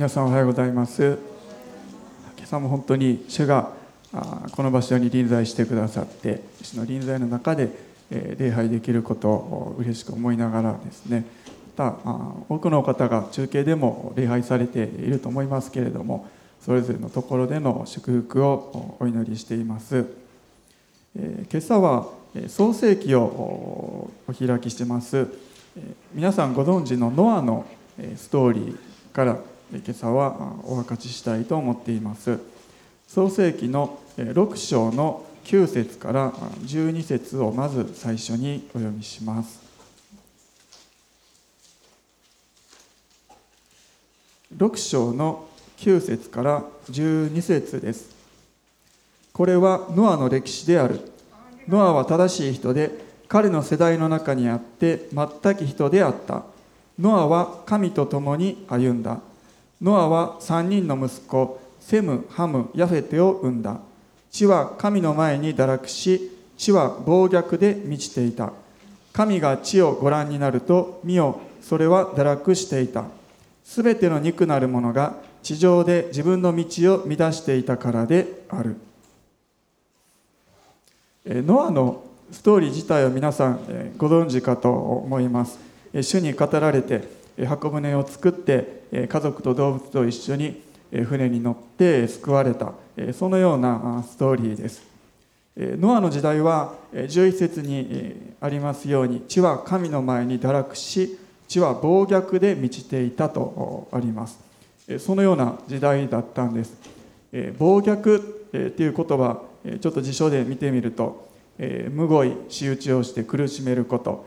皆さんおはようございます。今朝も本当に主がこの場所に臨在してくださって主の臨在の中で礼拝できることを嬉しく思いながらですねまた多くの方が中継でも礼拝されていると思いますけれどもそれぞれのところでの祝福をお祈りしています。今朝は創世記をお開きしてます。皆さんご存知のノアのストーリーから今朝はお分かちしたいと思っています。創世記の6章の9節から12節をまず最初にお読みします。6章の9節から12節です。これはノアの歴史である。ノアは正しい人で彼の世代の中にあって全き人であった。ノアは神と共に歩んだ。ノアは3人の息子セムハムヤフェテを生んだ。地は神の前に堕落し地は暴虐で満ちていた。神が地をご覧になると見よそれは堕落していた。すべての肉なるものが地上で自分の道を乱していたからである。ノアのストーリー自体を皆さんご存知かと思います。主に語られて箱舟を作って家族と動物と一緒に船に乗って救われたそのようなストーリーです。ノアの時代は11節にありますように地は神の前に堕落し地は暴虐で満ちていたとあります。そのような時代だったんです。暴虐っていう言葉ちょっと辞書で見てみるとむごい仕打ちをして苦しめること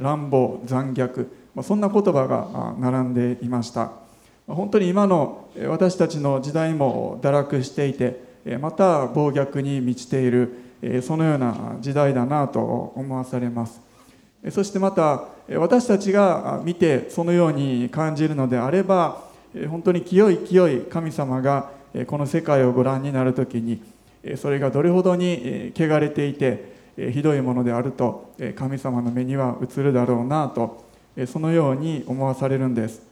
乱暴残虐そんな言葉が並んでいました。本当に今の私たちの時代も堕落していてまた暴虐に満ちているそのような時代だなと思わされます。そしてまた私たちが見てそのように感じるのであれば本当に清い清い神様がこの世界をご覧になる時にそれがどれほどに汚れていてひどいものであると神様の目には映るだろうなとそのように思わされるんです。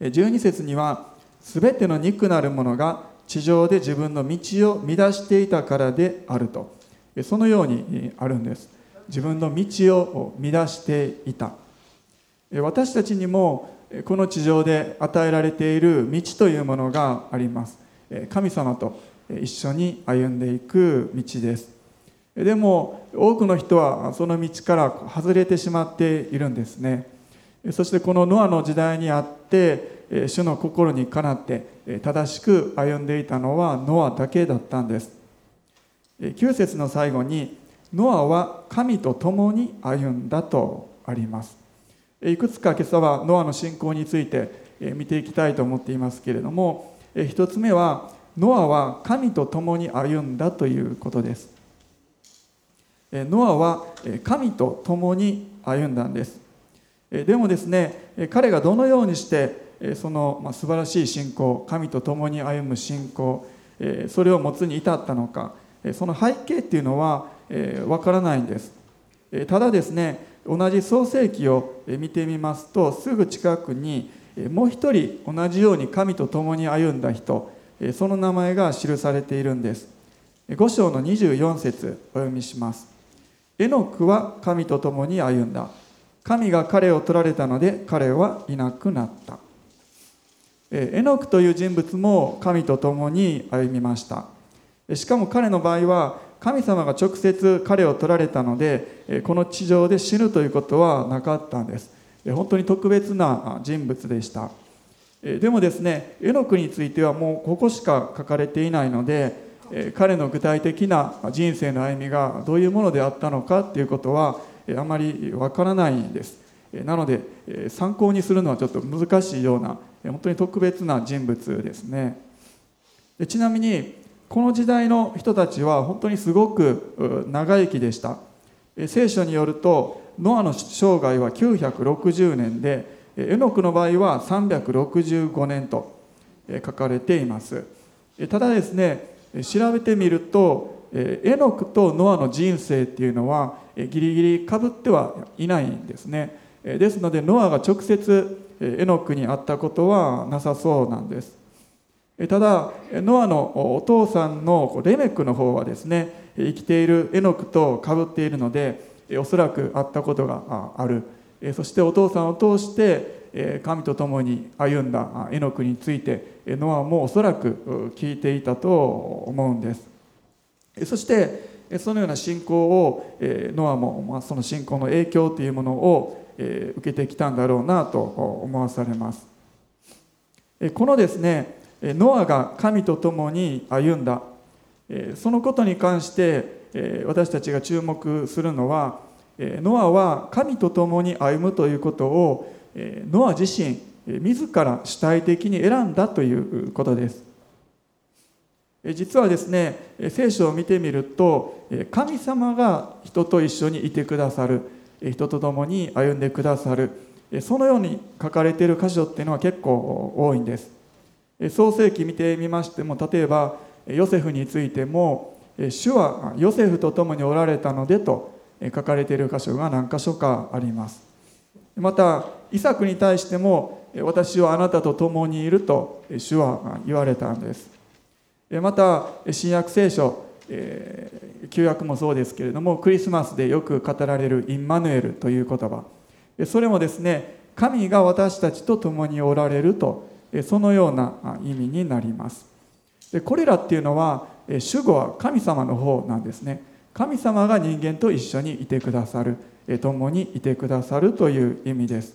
12節には全ての肉なるものが地上で自分の道を乱していたからであると。そのようにあるんです。自分の道を乱していた。私たちにもこの地上で与えられている道というものがあります。神様と一緒に歩んでいく道です。でも多くの人はその道から外れてしまっているんですね。そしてこのノアの時代にあって主の心にかなって正しく歩んでいたのはノアだけだったんです。9節の最後にノアは神と共に歩んだとあります。いくつか今朝はノアの信仰について見ていきたいと思っていますけれども一つ目はノアは神と共に歩んだということです。ノアは神と共に歩んだんです。でもですね彼がどのようにしてその素晴らしい信仰神と共に歩む信仰それを持つに至ったのかその背景っていうのはわからないんです。ただですね同じ創世記を見てみますとすぐ近くにもう一人同じように神と共に歩んだ人その名前が記されているんです。5章の24節お読みします。エノクは神と共に歩んだ。神が彼を取られたので彼はいなくなった。エノクという人物も神と共に歩みました。しかも彼の場合は神様が直接彼を取られたのでこの地上で死ぬということはなかったんです。本当に特別な人物でした。でもですねエノクについてはもうここしか書かれていないので彼の具体的な人生の歩みがどういうものであったのかっていうことはあまりわからないんです。なので参考にするのはちょっと難しいような本当に特別な人物ですね。ちなみにこの時代の人たちは本当にすごく長生きでした。聖書によるとノアの生涯は960年でエノクの場合は365年と書かれています。ただですね調べてみるとエノクとノアの人生っていうのはギリギリかぶってはいないんですね。ですのでノアが直接エノクに会ったことはなさそうなんです。ただノアのお父さんのレメクの方はですね生きているエノクとかぶっているのでおそらく会ったことがある。そしてお父さんを通して神と共に歩んだエノクについてノアもおそらく聞いていたと思うんです。そしてそのような信仰をノアもその信仰の影響というものを受けてきたんだろうなと思わされます。このですねノアが神と共に歩んだ。そのことに関して私たちが注目するのはノアは神と共に歩むということをノア自身自ら主体的に選んだということです。実はですね聖書を見てみると神様が人と一緒にいてくださる。人と共に歩んでくださる。そのように書かれている箇所っていうのは結構多いんです。創世記見てみましても例えばヨセフについても主はヨセフと共におられたのでと書かれている箇所が何箇所かあります。またイサクに対しても私はあなたと共にいると主は言われたんです。また新約聖書旧約もそうですけれどもクリスマスでよく語られるインマヌエルという言葉。それもですね神が私たちと共におられるとそのような意味になります。これらっていうのは主語は神様の方なんですね。神様が人間と一緒にいてくださる。共にいてくださるという意味です。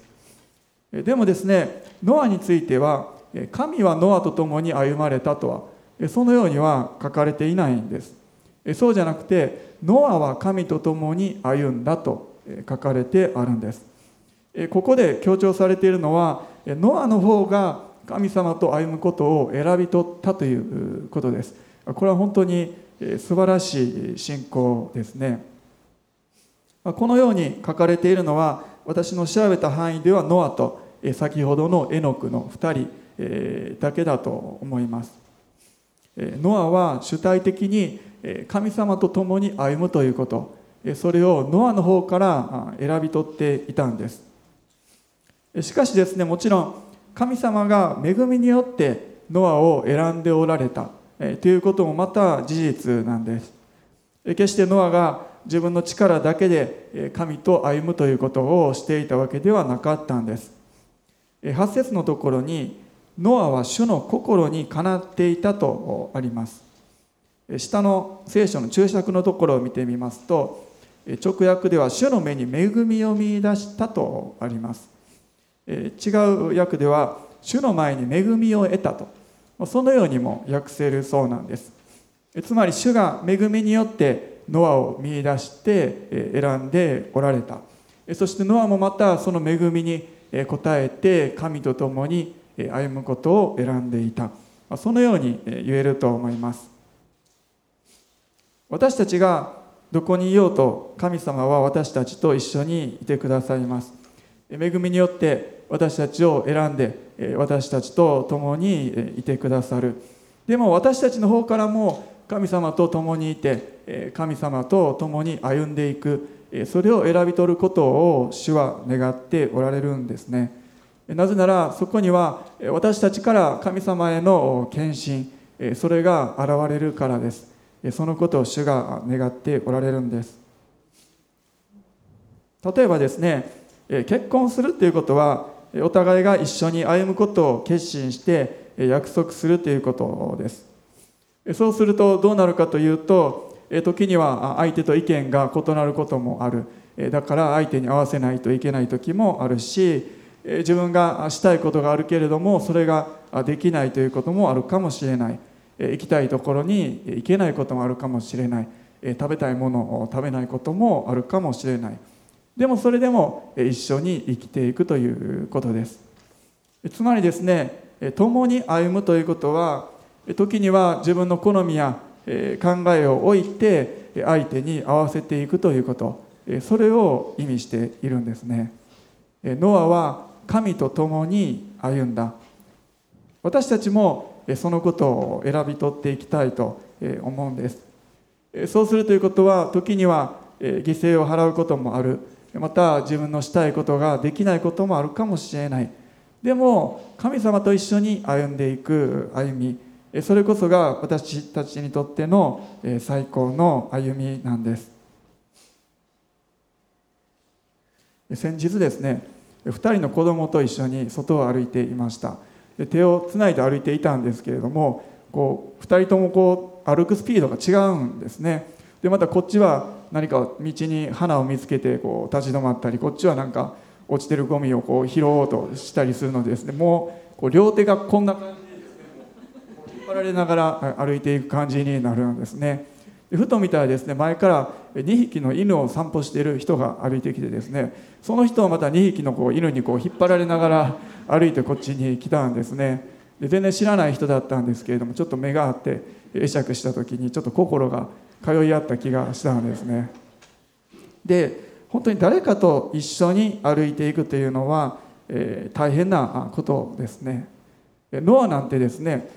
でもですねノアについては神はノアと共に歩まれたとはそのようには書かれていないんです。そうじゃなくてノアは神と共に歩んだと書かれてあるんです。ここで強調されているのはノアの方が神様と歩むことを選び取ったということです。これは本当に素晴らしい信仰ですね。このように書かれているのは私の調べた範囲ではノアと先ほどのエノクの2人だけだと思います。ノアは主体的に神様と共に歩むということ。それをノアの方から選び取っていたんです。しかしですねもちろん神様が恵みによってノアを選んでおられた。ということもまた事実なんです。決してノアが自分の力だけで神と歩むということをしていたわけではなかったんです。8節のところにノアは主の心にかなっていたとあります。下の聖書の注釈のところを見てみますと直訳では主の目に恵みを見出したとあります。違う訳では主の前に恵みを得たと。そのようにも訳せるそうなんです。つまり主が恵みによってノアを見出して選んでおられた。そしてノアもまたその恵みに応えて神と共に歩むことを選んでいた。そのように言えると思います。私たちがどこにいようと神様は私たちと一緒にいてくださいます。恵みによって私たちを選んで私たちと共にいてくださる。でも私たちの方からも神様と共にいて神様と共に歩んでいくそれを選び取ることを主は願っておられるんですね。なぜならそこには私たちから神様への献身それが現れるからです。そのことを主が願っておられるんです。例えばですね結婚するということはお互いが一緒に歩むことを決心して約束するということです。そうするとどうなるかというと時には相手と意見が異なることもある。だから相手に合わせないといけない時もあるし自分がしたいことがあるけれどもそれができないということもあるかもしれない。行きたいところに行けないこともあるかもしれない。食べたいものを食べないこともあるかもしれない。でもそれでも一緒に生きていくということです。つまりですね共に歩むということは時には自分の好みや考えを置いて相手に合わせていくということ。それを意味しているんですね。ノアは神と共に歩んだ。私たちもそのことを選び取っていきたいと思うんです。そうするということは時には犠牲を払うこともある。また自分のしたいことができないこともあるかもしれない。でも神様と一緒に歩んでいく歩みそれこそが私たちにとっての最高の歩みなんです。先日ですね2人の子供と一緒に外を歩いていました。手をつないで歩いていたんですけれどもこう2人ともこう歩くスピードが違うんですね。でまたこっちは何か道に花を見つけてこう立ち止まったりこっちはなんか落ちてるゴミをこう拾おうとしたりするのでですね。もうこう両手がこんな感じで引っ張られながら歩いていく感じになるんですね。でふと見たらですね前から2匹の犬を散歩している人が歩いてきてですね。その人をまた2匹のこう犬にこう引っ張られながら歩いてこっちに来たんですね。で全然知らない人だったんですけれどもちょっと目があって会釈した時にちょっと心が通い合った気がしたんですね。で本当に誰かと一緒に歩いていくというのは、えー、大変なことですね。ノアなんてですね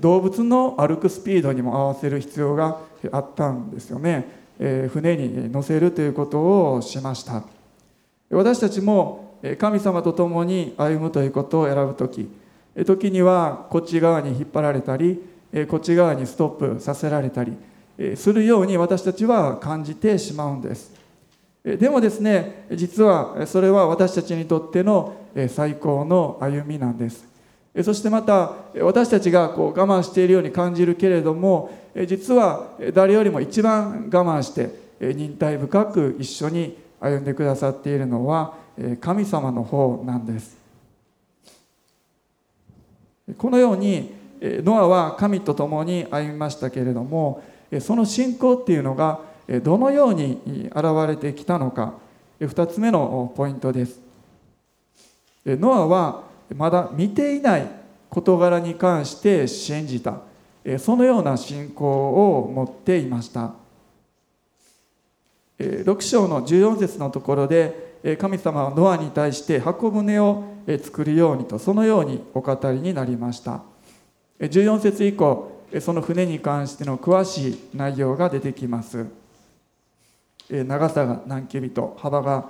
動物の歩くスピードにも合わせる必要があったんですよね、えー、船に乗せるということをしました。私たちも神様と共に歩むということを選ぶ時時にはこっち側に引っ張られたりこっち側にストップさせられたりするように私たちは感じてしまうんです。でもですね実はそれは私たちにとっての最高の歩みなんです。そしてまた私たちがこう我慢しているように感じるけれども実は誰よりも一番我慢して忍耐深く一緒に歩んでくださっているのは神様の方なんです。このようにノアは神と共に歩みましたけれどもその信仰っていうのがどのように現れてきたのか2つ目のポイントです。ノアはまだ見ていない事柄に関して信じた。そのような信仰を持っていました。6章の14節のところで神様はノアに対して箱舟を作るようにとそのようにお語りになりました。14節以降その船に関しての詳しい内容が出てきます。長さが何キビと幅が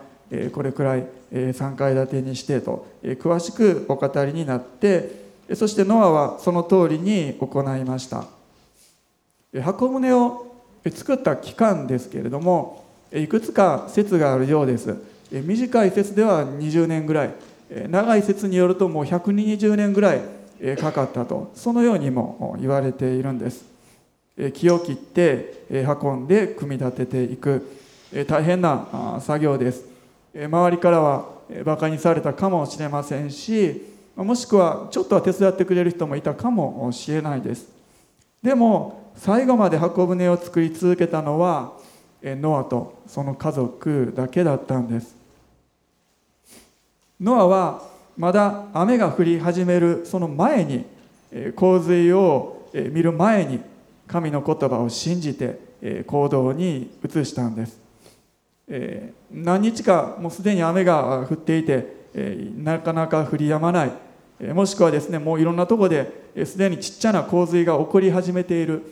これくらい3階建てにしてと詳しくお語りになってそしてノアはその通りに行いました。箱舟を作った期間ですけれどもいくつか説があるようです。短い説では20年ぐらい。長い説によるともう120年ぐらいかかったと。そのようにも言われているんです。木を切って運んで組み立てていく。大変な作業です。周りからはバカにされたかもしれませんしもしくはちょっとは手伝ってくれる人もいたかもしれないです。でも最後まで箱舟を作り続けたのはノアとその家族だけだったんです。ノアはまだ雨が降り始めるその前に洪水を見る前に神の言葉を信じて行動に移したんです、何日かもうすでに雨が降っていて、なかなか降り止まない、もしくはですねもういろんなとこですで、にちっちゃな洪水が起こり始めている、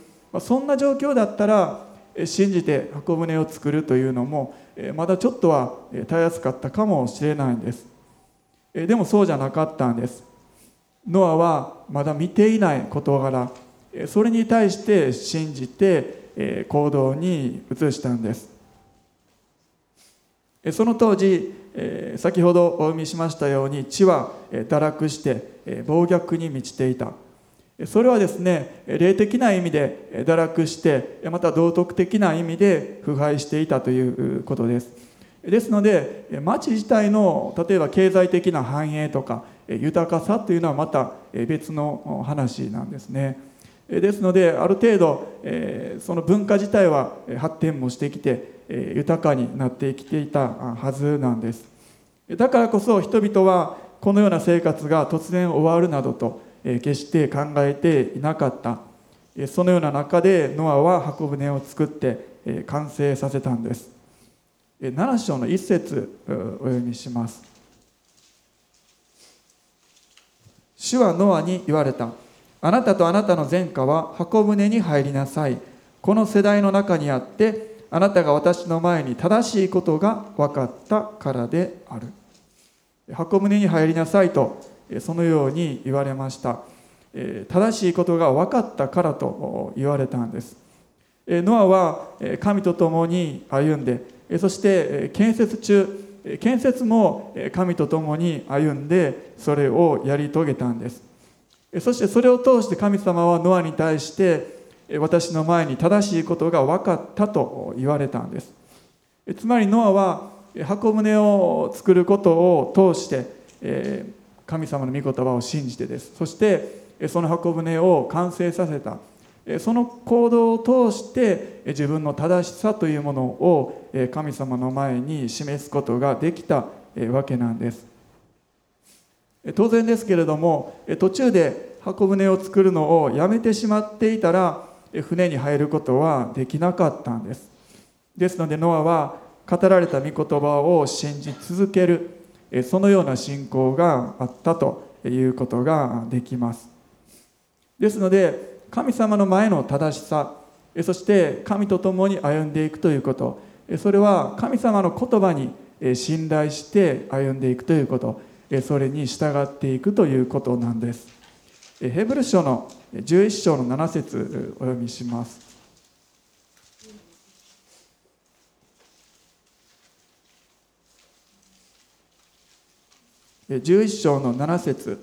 そんな状況だったら信じて箱舟を作るというのもまだちょっとはたやすかったかもしれないんです。でもそうじゃなかったんです。ノアはまだ見ていない事柄それに対して信じて行動に移したんです。その当時先ほどお読みしましたように地は堕落して暴虐に満ちていた。それはですね霊的な意味で堕落してまた道徳的な意味で腐敗していたということです。ですので町自体の例えば経済的な繁栄とか豊かさというのはまた別の話なんですね。ですのである程度その文化自体は発展もしてきて豊かになってきていたはずなんです。だからこそ人々はこのような生活が突然終わるなどと決して考えていなかった。そのような中でノアは箱舟を作って完成させたんです。7章の一節お読みします。主はノアに言われた。あなたとあなたの前科は箱舟に入りなさい。この世代の中にあってあなたが私の前に正しいことが分かったからである。箱舟に入りなさいとそのように言われました。正しいことが分かったからと言われたんです。ノアは神と共に歩んでそして建設中建設も神と共に歩んでそれをやり遂げたんです。そしてそれを通して神様はノアに対して私の前に正しいことが分かったと言われたんです。つまりノアは箱舟を作ることを通して神様の御言葉を信じてです。そしてその箱舟を完成させた。その行動を通して自分の正しさというものを神様の前に示すことができたわけなんです。当然ですけれども途中で箱舟を作るのをやめてしまっていたら船に入ることはできなかったんです。ですのでノアは語られた御言葉を信じ続けるそのような信仰があったということができます。ですので神様の前の正しさそして神と共に歩んでいくということ。それは神様の言葉に信頼して歩んでいくということ。それに従っていくということなんです。ヘブル書の11章の7節お読みします。11章の7節。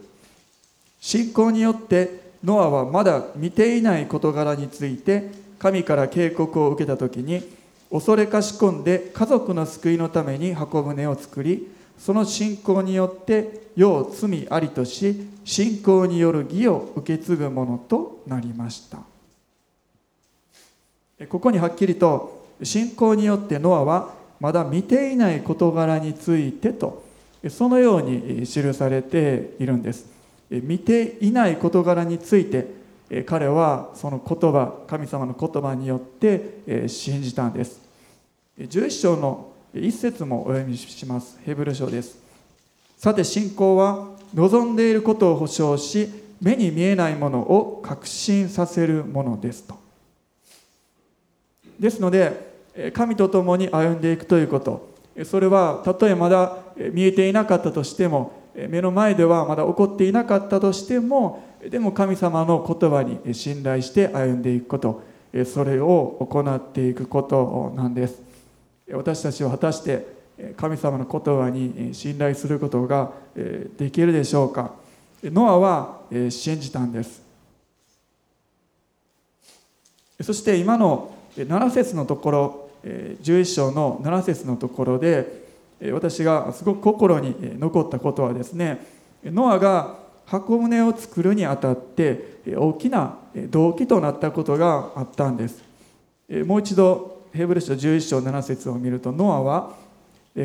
信仰によってノアはまだ見ていない事柄について神から警告を受けた時に恐れかし込んで家族の救いのために箱舟を作りその信仰によって世を罪ありとし信仰による義を受け継ぐものとなりました。ここにはっきりと信仰によってノアはまだ見ていない事柄についてとそのように記されているんです。見ていない事柄について彼はその言葉神様の言葉によって信じたんです。11章の一節もお読みします。ヘブル書です。さて信仰は望んでいることを保証し目に見えないものを確信させるものですと。ですので神と共に歩んでいくということ。それはたとえまだ見えていなかったとしても目の前ではまだ起こっていなかったとしてもでも神様の言葉に信頼して歩んでいくことそれを行っていくことなんです。私たちは果たして神様の言葉に信頼することができるでしょうか。ノアは信じたんです。そして今の7節のところ11章の7節のところで私がすごく心に残ったことはですねノアが箱舟を作るにあたって大きな動機となったことがあったんです。もう一度ヘブル書11章7節を見るとノアは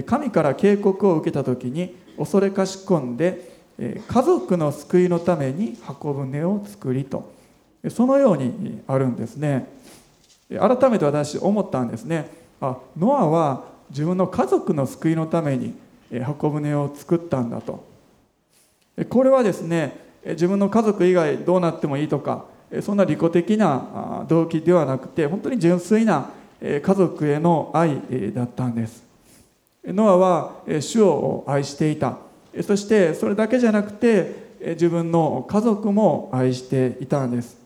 神から警告を受けた時に恐れかし込んで家族の救いのために箱舟を作りとそのようにあるんですね。改めて私思ったんですね。あノアは自分の家族の救いのために箱舟を作ったんだと。これはですね自分の家族以外どうなってもいいとかそんな利己的な動機ではなくて本当に純粋な家族への愛だったんです。ノアは主を愛していた。そしてそれだけじゃなくて自分の家族も愛していたんです。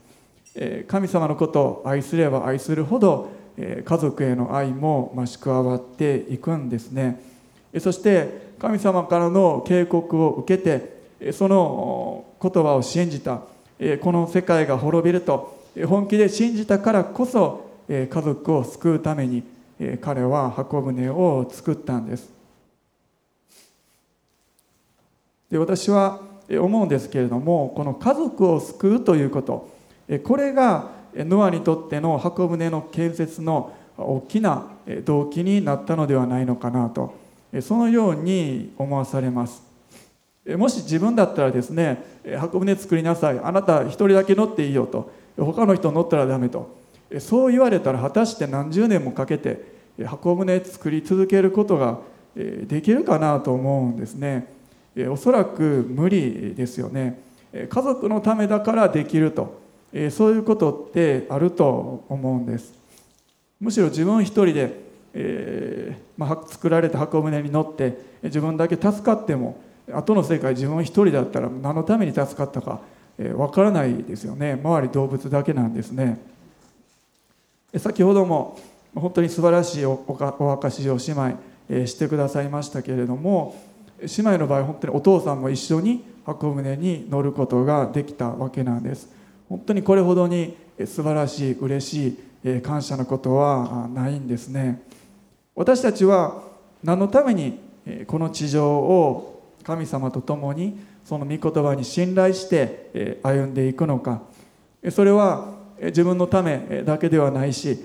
神様のことを愛すれば愛するほど家族への愛も増し加わっていくんですね。そして神様からの警告を受けてその言葉を信じた。この世界が滅びると本気で信じたからこそ家族を救うために彼は箱舟を作ったんです。で私は思うんですけれどもこの家族を救うということこれがノアにとっての箱舟の建設の大きな動機になったのではないのかなと。そのように思わされます。もし自分だったらですね箱舟作りなさい。あなた一人だけ乗っていいよと。他の人乗ったらダメと。そう言われたら果たして何十年もかけて箱舟作り続けることができるかなと思うんですね。おそらく無理ですよね。家族のためだからできると。えそういうことってあると思うんです。むしろ自分一人で、えーまあ、作られた箱舟に乗って自分だけ助かっても後の世界自分一人だったら何のために助かったかえー、分からないですよね。周り動物だけなんですね。先ほども本当に素晴らしいお証しを姉妹、えー、してくださいましたけれども姉妹の場合本当にお父さんも一緒に箱舟に乗ることができたわけなんです。本当にこれほどに素晴らしい嬉しい感謝のことはないんですね。私たちは何のためにこの地上を神様と共にその御言葉に信頼して歩んでいくのか。それは自分のためだけではないし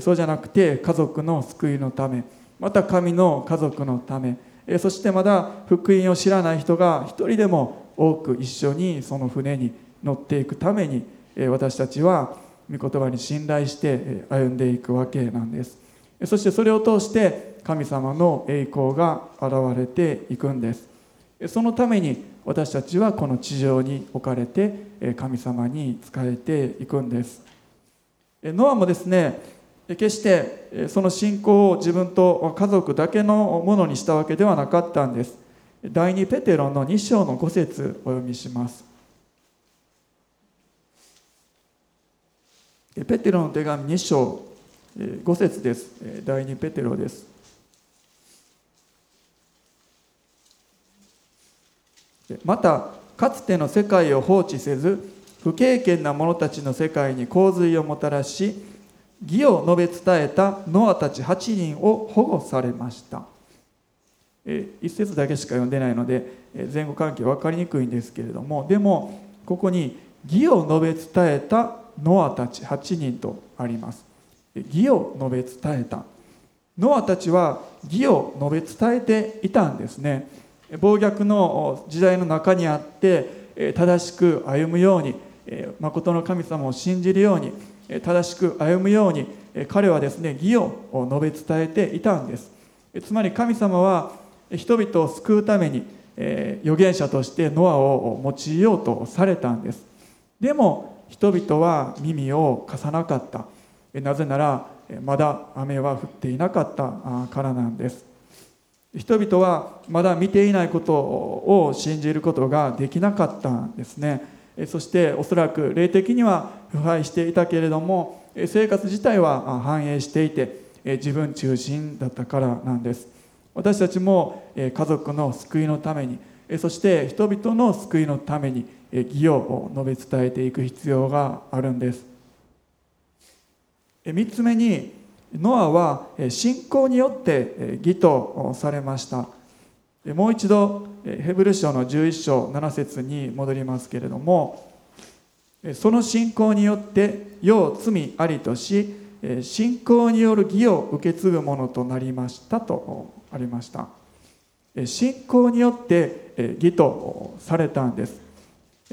そうじゃなくて家族の救いのためまた神の家族のため。そしてまだ福音を知らない人が一人でも多く一緒にその船に乗っていくために私たちは御言葉に信頼して歩んでいくわけなんです。そしてそれを通して神様の栄光が現れていくんです。そのために私たちはこの地上に置かれて神様に仕えていくんです。ノアもですね決してその信仰を自分と家族だけのものにしたわけではなかったんです。第2ペテロの2章の5節お読みします。ペテロの手紙2章5節です。第2ペテロです。またかつての世界を放置せず不経験な者たちの世界に洪水をもたらし義を述べ伝えたノアたち8人を保護されました。一節だけしか読んでないので前後関係分かりにくいんですけれどもでもここに義を述べ伝えたノアたち8人とあります。義を述べ伝えた。ノアたちは義を述べ伝えていたんですね。暴虐の時代の中にあって正しく歩むように誠の神様を信じるように正しく歩むように彼はですね義を述べ伝えていたんです。つまり神様は人々を救うために預言者としてノアを用いようとされたんです。でも人々は耳を貸さなかった。なぜならまだ雨は降っていなかったからなんです。人々はまだ見ていないことを信じることができなかったんですね。そしておそらく霊的には腐敗していたけれども生活自体は繁栄していて自分中心だったからなんです。私たちも家族の救いのためにそして人々の救いのために義を述べ伝えていく必要があるんです。3つ目にノアは信仰によって義とされました。もう一度ヘブル書の11章7節に戻りますけれどもその信仰によって世を罪ありとし信仰による義を受け継ぐものとなりましたとありました。信仰によって義とされたんです。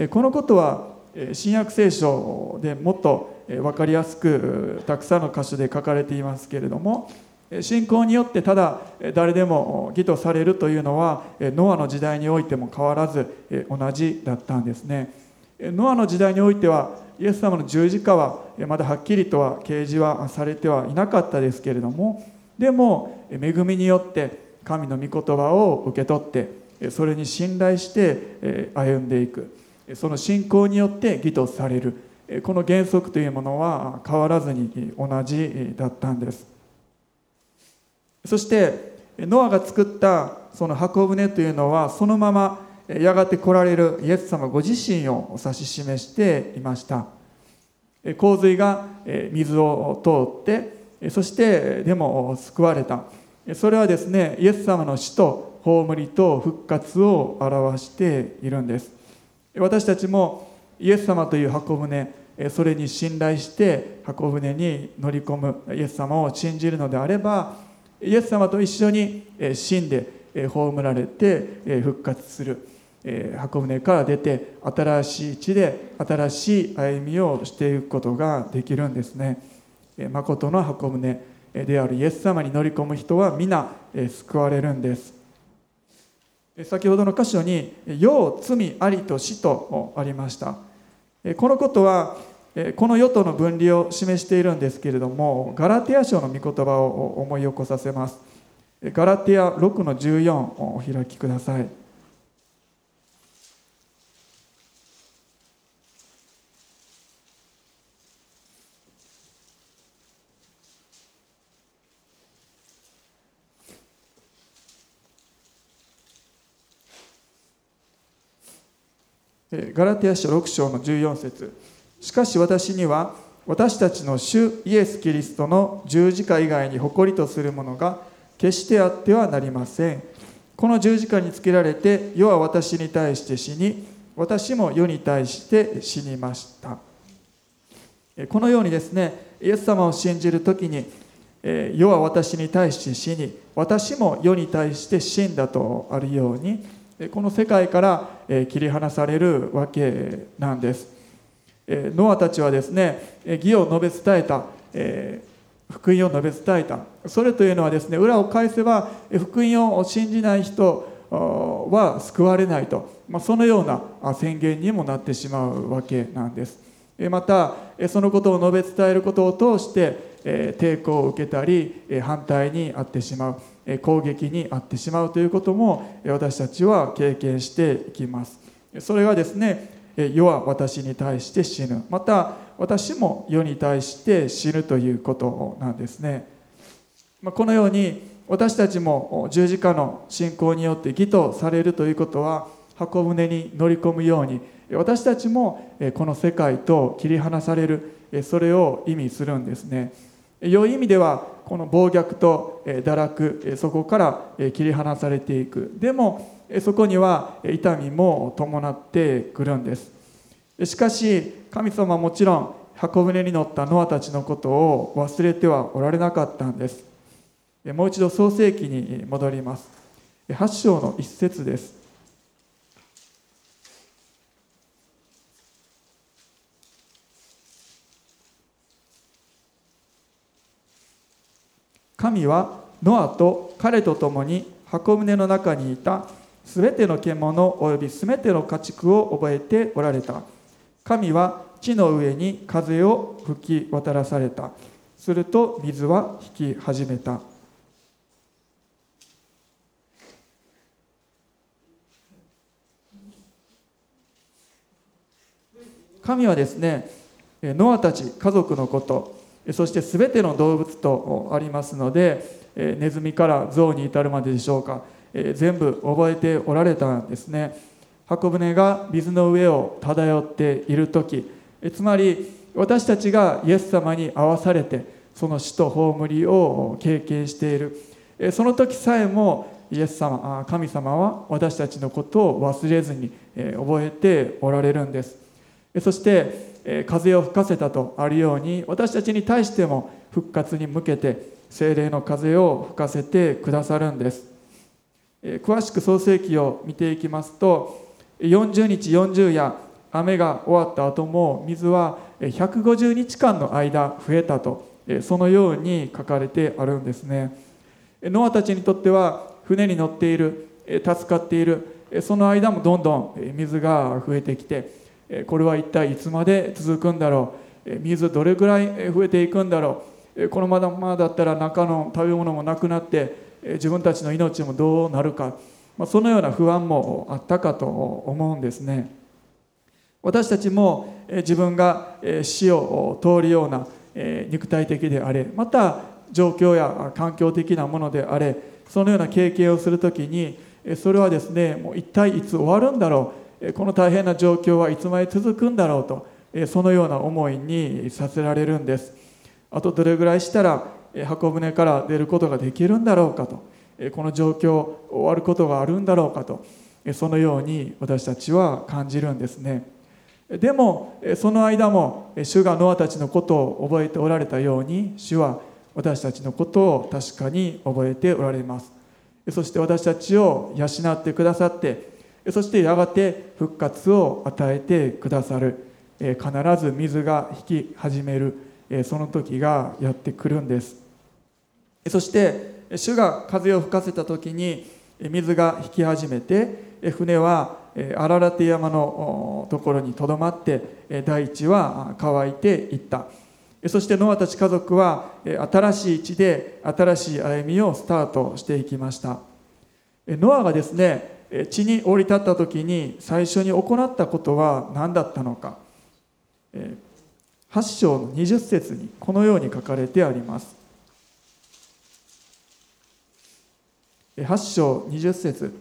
このことは新約聖書でもっと分かりやすくたくさんの箇所で書かれていますけれども信仰によってただ誰でも義とされるというのはノアの時代においても変わらず同じだったんですね。ノアの時代においてはイエス様の十字架はまだはっきりとは掲示はされてはいなかったですけれどもでも恵みによって神の御言葉を受け取ってそれに信頼して歩んでいく。その信仰によって義とされる。この原則というものは変わらずに同じだったんです。そしてノアが作ったその箱舟というのはそのままやがて来られるイエス様ご自身を指し示していました。洪水が水を通ってそしてでも救われた。それはですねイエス様の死と葬りと復活を表しているんです。私たちもイエス様という箱舟それに信頼して箱舟に乗り込むイエス様を信じるのであればイエス様と一緒に死んで葬られて復活する箱舟から出て新しい地で新しい歩みをしていくことができるんですね。誠の箱舟であるイエス様に乗り込む人は皆救われるんです。先ほどの箇所に「世罪ありと死」とありました。このことはこの世との分離を示しているんですけれどもガラテヤ書の御言葉を思い起こさせます。ガラテヤ6の14をお開きください。ガラテヤ書6章の14節。しかし私には私たちの主イエス・キリストの十字架以外に誇りとするものが決してあってはなりません。この十字架につけられて世は私に対して死に私も世に対して死にました。このようにですねイエス様を信じる時に世は私に対して死に私も世に対して死んだとあるようにこの世界から切り離されるわけなんです。ノアたちはですね義を述べ伝えた。福音を述べ伝えた。それというのはですね裏を返せば福音を信じない人は救われないと、まあ、そのような宣言にもなってしまうわけなんです。またそのことを述べ伝えることを通して抵抗を受けたり反対にあってしまう。攻撃に遭ってしまうということも私たちは経験していきます。それがですね世は私に対して死ぬ。また私も世に対して死ぬということなんですね。このように私たちも十字架の信仰によって義とされるということは箱舟に乗り込むように私たちもこの世界と切り離されるそれを意味するんですね。良い意味ではこの暴虐と堕落そこから切り離されていく。でもそこには痛みも伴ってくるんです。しかし神様はもちろん箱舟に乗ったノアたちのことを忘れてはおられなかったんです。もう一度創世記に戻ります。8章の一節です。神はノアと彼と共に箱舟の中にいたすべての獣およびすべての家畜を覚えておられた。神は地の上に風を吹き渡らされた。すると水は引き始めた。神はですねノアたち家族のことそして全ての動物とありますのでネズミから象に至るまででしょうか。全部覚えておられたんですね。箱舟が水の上を漂っている時つまり私たちがイエス様に会わされてその死と葬りを経験している。その時さえもイエス様神様は私たちのことを忘れずに覚えておられるんです。そして風を吹かせたとあるように私たちに対しても復活に向けて精霊の風を吹かせてくださるんです。詳しく創世記を見ていきますと40日40夜雨が終わった後も水は150日間の間増えたとそのように書かれてあるんですね。ノアたちにとっては船に乗っている助かっているその間もどんどん水が増えてきてこれは一体いつまで続くんだろう？水どれぐらい増えていくんだろう？このままだったら中の食べ物もなくなって自分たちの命もどうなるか。そのような不安もあったかと思うんですね。私たちも自分が死を通るような肉体的であれまた状況や環境的なものであれそのような経験をするときにそれはですねもう一体いつ終わるんだろう？この大変な状況はいつまで続くんだろうとそのような思いにさせられるんです。あとどれぐらいしたら箱舟から出ることができるんだろうかとこの状況終わることがあるんだろうかとそのように私たちは感じるんですね。でもその間も主がノアたちのことを覚えておられたように主は私たちのことを確かに覚えておられます。そして私たちを養ってくださってそしてやがて復活を与えてくださる。必ず水が引き始める。その時がやってくるんです。そして主が風を吹かせた時に水が引き始めて船は荒立山のところにとどまって大地は乾いていった。そしてノアたち家族は新しい地で新しい歩みをスタートしていきました。ノアがですね地に降り立った時に最初に行ったことは何だったのか。8章の20節にこのように書かれてあります。8章20節。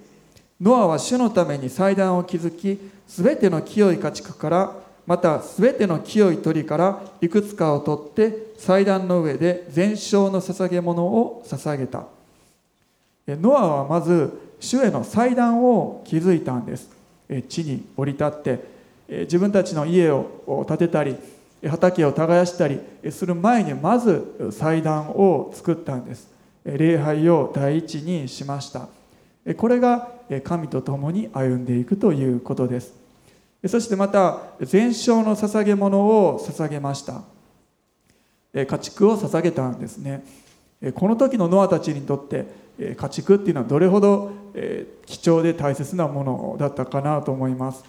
ノアは主のために祭壇を築きすべての清い家畜からまたすべての清い鳥からいくつかを取って祭壇の上で全焼の捧げ物を捧げた。ノアはまず主への祭壇を築いたんです。地に降り立って自分たちの家を建てたり畑を耕したりする前にまず祭壇を作ったんです。礼拝を第一にしました。これが神と共に歩んでいくということです。そしてまた全焼の捧げ物を捧げました。家畜を捧げたんですね。この時のノアたちにとって家畜っていうのはどれほど貴重で大切なものだったかなと思います。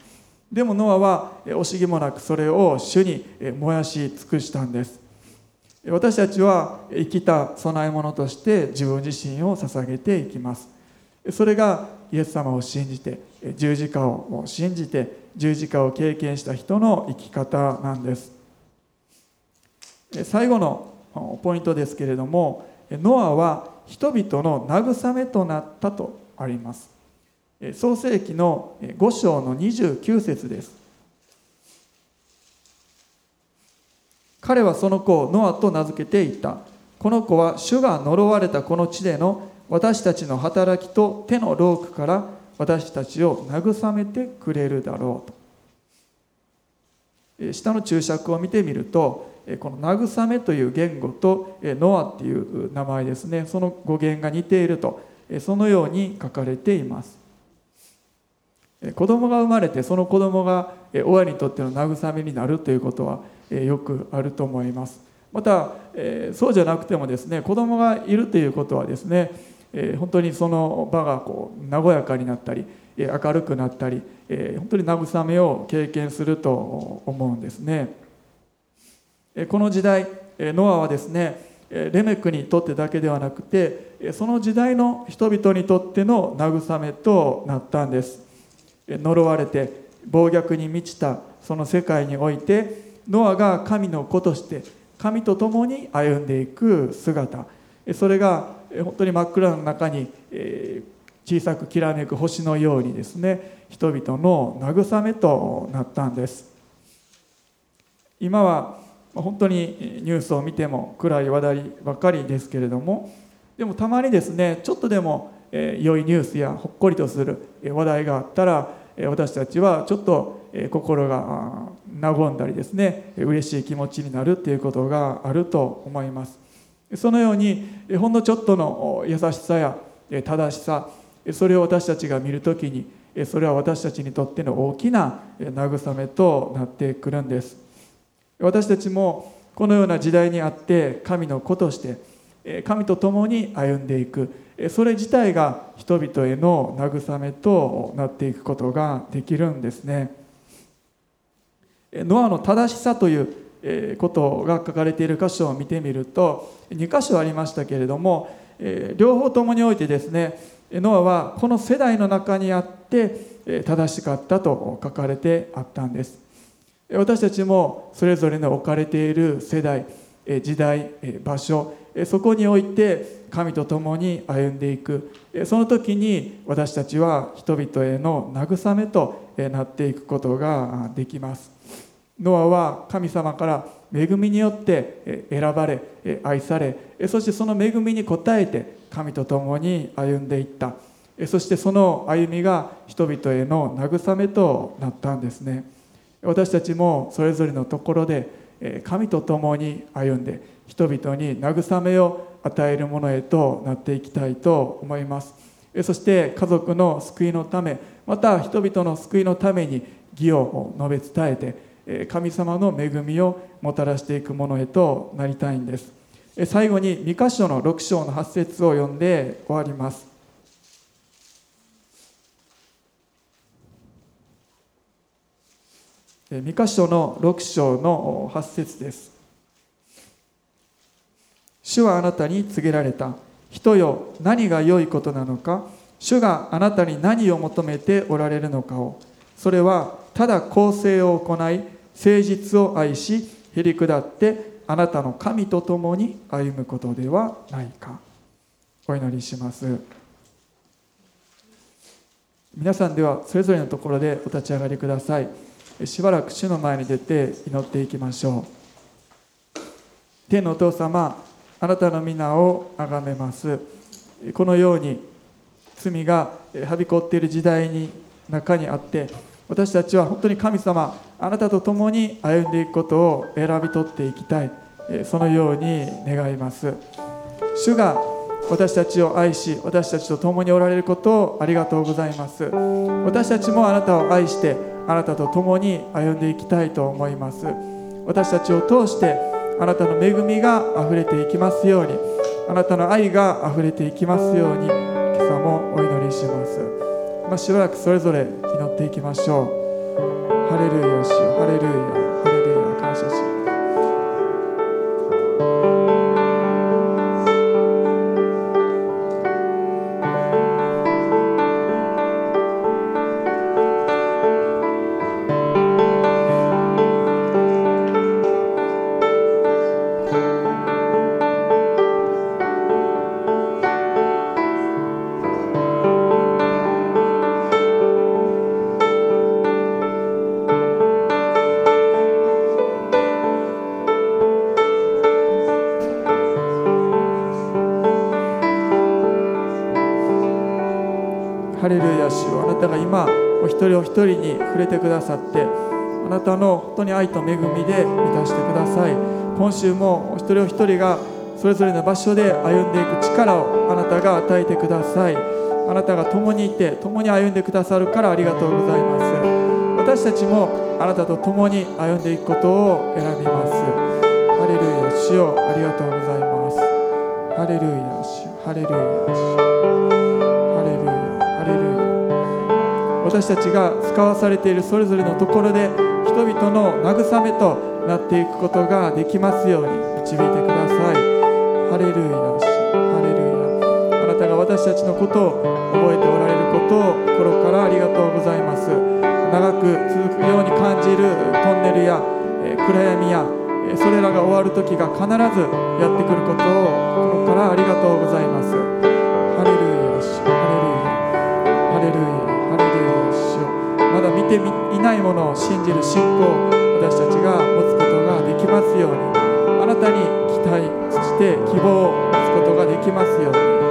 でもノアは惜しげもなくそれを主に燃やし尽くしたんです。私たちは生きた供え物として自分自身を捧げていきます。それがイエス様を信じて十字架を信じて十字架を経験した人の生き方なんです。最後のポイントですけれどもノアは人々の慰めとなったとあります。創世紀の5章の29節です。彼はその子をノアと名付けていた。この子は主が呪われたこの地での私たちの働きと手のロークから私たちを慰めてくれるだろうと。下の注釈を見てみるとこの「慰め」という言語と「ノア」っていう名前ですね。その語源が似ているとそのように書かれています。子供が生まれてその子供が親にとっての慰めになるということはよくあると思います。またそうじゃなくてもですね子供がいるということはですね本当にその場がこう和やかになったり明るくなったり本当に慰めを経験すると思うんですね。この時代ノアはですねレメクにとってだけではなくてその時代の人々にとっての慰めとなったんです。呪われて暴虐に満ちたその世界においてノアが神の子として神と共に歩んでいく姿。それが本当に真っ暗の中に小さくきらめく星のようにですね人々の慰めとなったんです。今は本当にニュースを見ても暗い話題ばかりですけれどもでもたまにですねちょっとでも、え、良いニュースやほっこりとする話題があったら私たちはちょっと心が和んだりですね嬉しい気持ちになるっていうことがあると思います。そのようにほんのちょっとの優しさや正しさそれを私たちが見るときにそれは私たちにとっての大きな慰めとなってくるんです。私たちもこのような時代にあって神の子として神と共に歩んでいく。それ自体が人々への慰めとなっていくことができるんですね。ノアの正しさということが書かれている箇所を見てみると2箇所ありましたけれども両方ともにおいてですねノアはこの世代の中にあって正しかったと書かれてあったんです。私たちもそれぞれの置かれている世代時代場所そこにおいて神と共に歩んでいく。その時に私たちは人々への慰めとなっていくことができます。ノアは神様から恵みによって選ばれ愛されそしてその恵みに応えて神と共に歩んでいった。そしてその歩みが人々への慰めとなったんですね。私たちもそれぞれのところで神と共に歩んで人々に慰めを与えるものへとなっていきたいと思います。そして家族の救いのためまた人々の救いのために義を述べ伝えて神様の恵みをもたらしていくものへとなりたいんです。最後に2箇所の6章の8節を読んで終わります。三箇所の6章の8節です。主はあなたに告げられた。人よ何が良いことなのか。主があなたに何を求めておられるのかを。それはただ公正を行い誠実を愛しへり下ってあなたの神と共に歩むことではないか。お祈りします。皆さんではそれぞれのところでお立ち上がりください。しばらく主の前に出て祈っていきましょう。天のお父様あなたの皆を崇めます。このように罪がはびこっている時代に中にあって私たちは本当に神様あなたと共に歩んでいくことを選び取っていきたい。そのように願います。主が私たちを愛し私たちと共におられることをありがとうございます。私たちもあなたを愛してあなたと共に歩んでいきたいと思います。私たちを通してあなたの恵みがあふれていきますようにあなたの愛があふれていきますように今朝もお祈りします、まあ、しばらくそれぞれ祈っていきましょう。ハレルヤ主ハレルヤハレルヤ主よあなたが今お一人お一人に触れてくださってあなたの本当に愛と恵みで満たしてください。今週もお一人お一人がそれぞれの場所で歩んでいく力をあなたが与えてください。あなたが共にいて共に歩んでくださるからありがとうございます。私たちもあなたと共に歩んでいくことを選びます。ハレルヤ主よありがとうございます。ハレルヤ主ハレルヤ主。私たちが使わされているそれぞれのところで人々の慰めとなっていくことができますように導いてください。ハレルヤハレルヤ。あなたが私たちのことを覚えておられることを心からありがとうございます。長く続くように感じるトンネルや暗闇やそれらが終わる時が必ずやってくることを心からありがとうございます。まだ見ていないものを信じる信仰私たちが持つことができますように。あなたに期待そして希望を持つことができますように。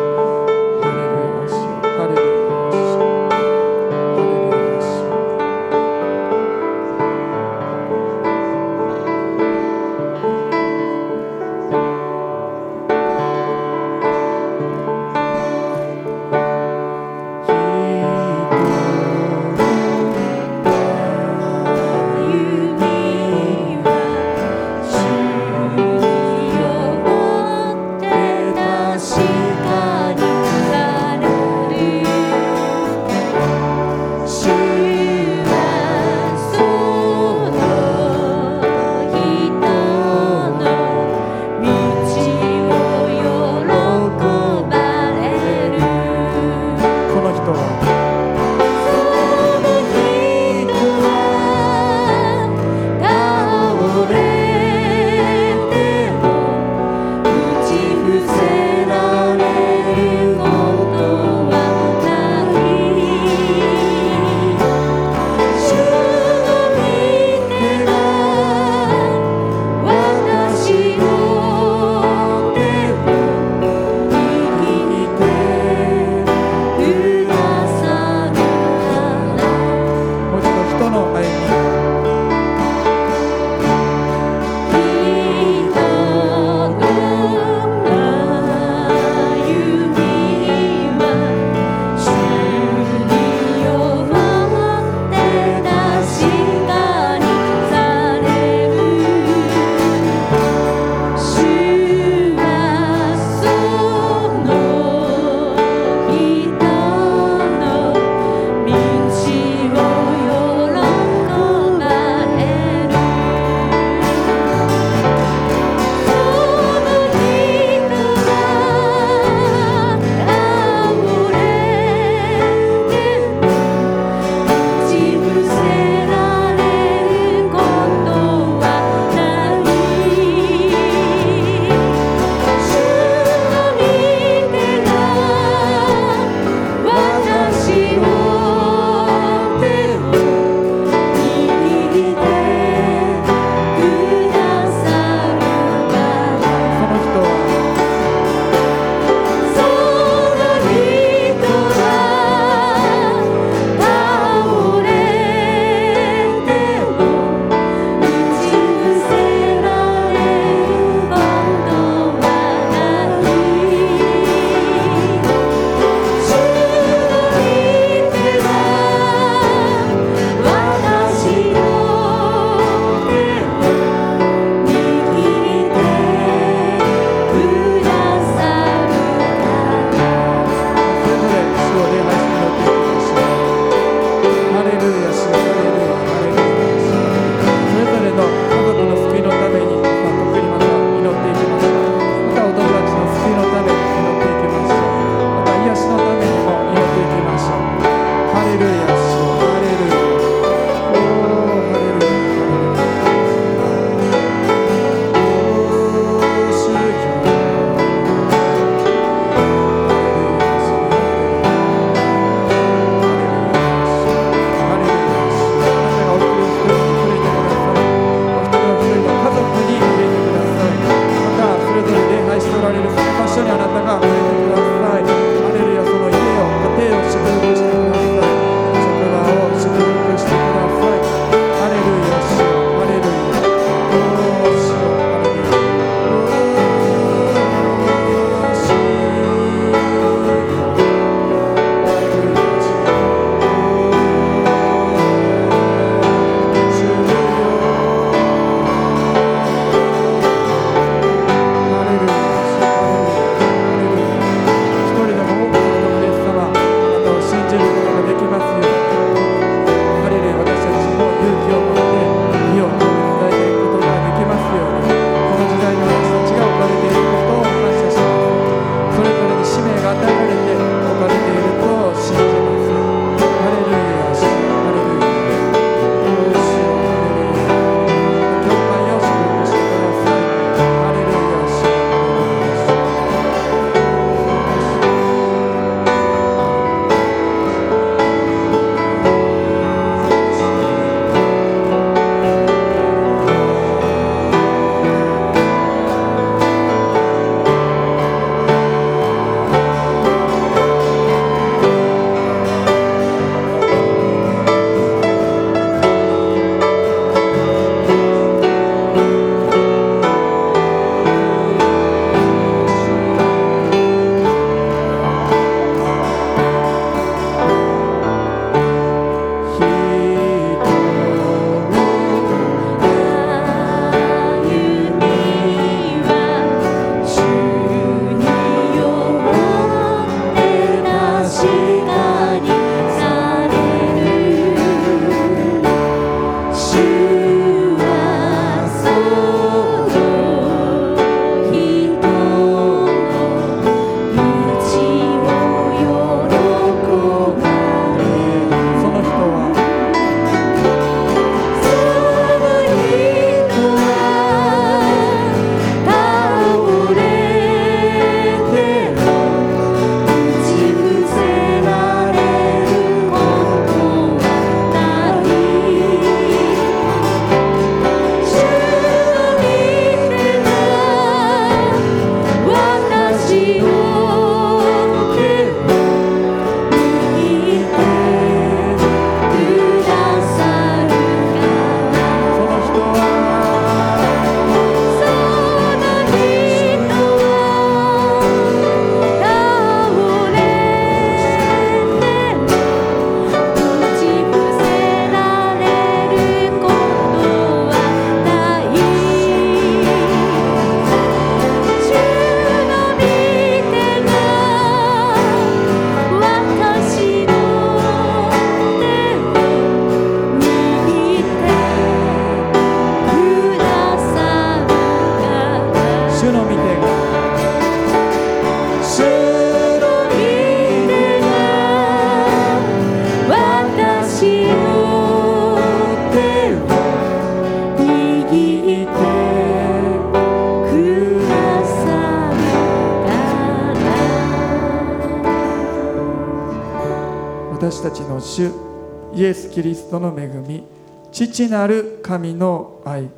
父なる神の愛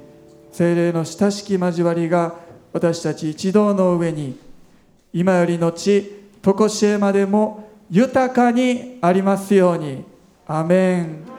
精霊の親しき交わりが私たち一同の上に今よりのち常しえまでも豊かにありますように。アメン。